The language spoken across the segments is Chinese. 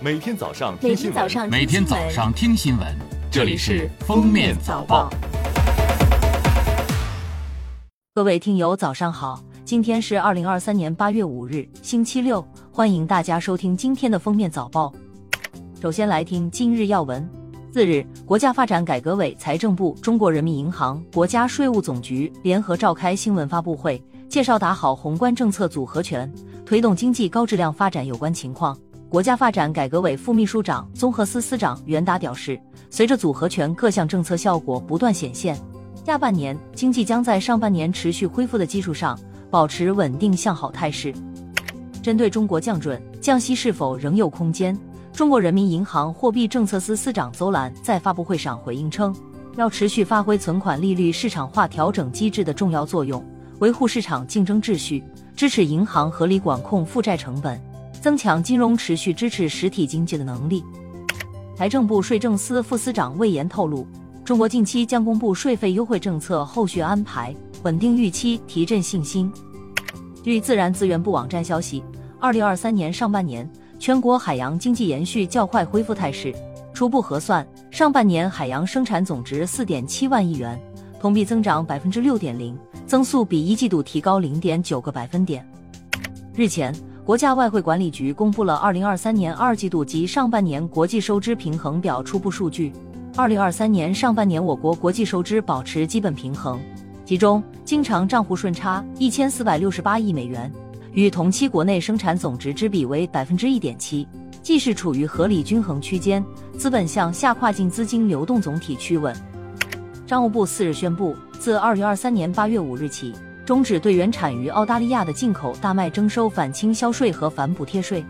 每天早上每听新闻，天早上每天早上听新闻，这里是《封面早报》。各位听友，早上好！今天是二零二三年八月五日，星期六，欢迎大家收听今天的封面早报。首先来听今日要闻。四日，国家发展改革委、财政部、中国人民银行、国家税务总局联合召开新闻发布会，介绍打好宏观政策组合拳，推动经济高质量发展有关情况。国家发展改革委副秘书长、综合司司长袁达表示，随着组合拳各项政策效果不断显现，下半年经济将在上半年持续恢复的基础上，保持稳定向好态势。针对中国降准、降息是否仍有空间，中国人民银行货币政策司司长邹兰在发布会上回应称，要持续发挥存款利率市场化调整机制的重要作用，维护市场竞争秩序，支持银行合理管控负债成本，增强金融持续支持实体经济的能力。财政部税政司副司长魏延透露，中国近期将公布税费优惠政策后续安排，稳定预期，提振信心。据自然资源部网站消息，二零二三年上半年全国海洋经济延续较快恢复态势。初步核算，上半年海洋生产总值四点七万亿元，同比增长百分之六点零，增速比一季度提高零点九个百分点。日前，国家外汇管理局公布了二零二三年二季度及上半年国际收支平衡表初步数据。二零二三年上半年，我国国际收支保持基本平衡，其中经常账户顺差一千四百六十八亿美元，与同期国内生产总值之比为百分之一点七，既是处于合理均衡区间，资本向下跨境资金流动总体趋稳。商务部四日宣布，自二零二三年八月五日起，终止对原产于澳大利亚的进口大麦征收反倾销税和反补贴税。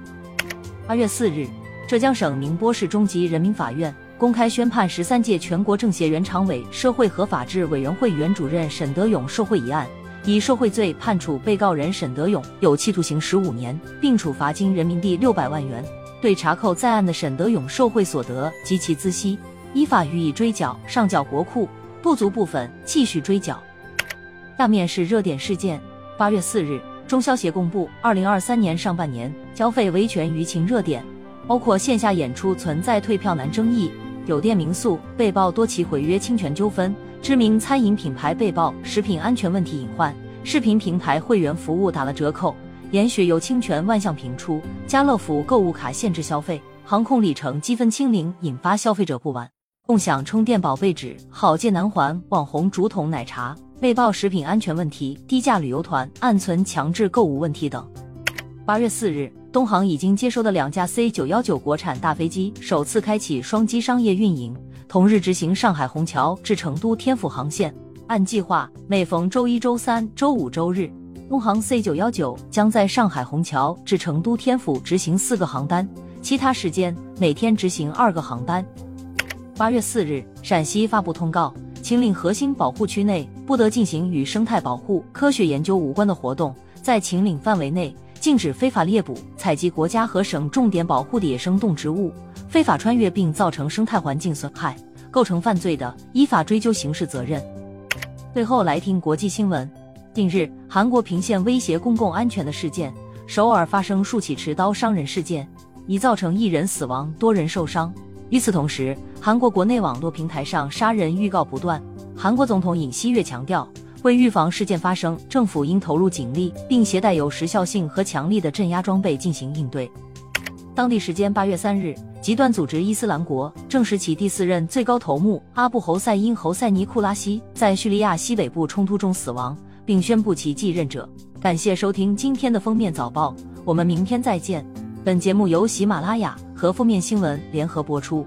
八月四日，浙江省宁波市中级人民法院公开宣判十三届全国政协原常委、社会和法制委员会原主任沈德勇受贿一案，以受贿罪判处被告人沈德勇有期徒刑十五年，并处罚金人民币六百万元。对查扣在案的沈德勇受贿所得及其孳息，依法予以追缴，上缴国库；不足部分继续追缴。下面是热点事件。八月四日，中消协公布二零二三年上半年消费维权舆情热点，包括线下演出存在退票难争议，酒店民宿被曝多起毁约侵权纠纷，知名餐饮品牌被曝食品安全问题隐患，视频平台会员服务打了折扣，严许有侵权万象频出，家乐福购物卡限制消费，航空里程积分清零引发消费者不满，共享充电宝被指好借难还，网红竹筒奶茶。被曝食品安全问题、低价旅游团暗存强制购物问题等。八月四日，东航已经接收的两架 C 九幺九国产大飞机首次开启双机商业运营，同日执行上海虹桥至成都天府航线。按计划，每逢周一、周三、周五、周日，东航 C 九幺九将在上海虹桥至成都天府执行四个航班，其他时间每天执行二个航班。八月四日，陕西发布通告。秦岭核心保护区内不得进行与生态保护、科学研究无关的活动，在秦岭范围内禁止非法猎捕、采集国家和省重点保护的野生动植物，非法穿越并造成生态环境损害，构成犯罪的，依法追究刑事责任。最后来听国际新闻。近日，韩国平县威胁公共安全的事件，首尔发生数起持刀伤人事件，已造成一人死亡、多人受伤。与此同时，韩国国内网络平台上杀人预告不断。韩国总统尹锡悦强调，为预防事件发生，政府应投入警力，并携带有时效性和强力的镇压装备进行应对。当地时间八月三日，极端组织伊斯兰国证实其第四任最高头目阿布侯赛因侯赛尼库拉西在叙利亚西北部冲突中死亡，并宣布其继任者。感谢收听今天的封面早报，我们明天再见。本节目由喜马拉雅和负面新闻联合播出。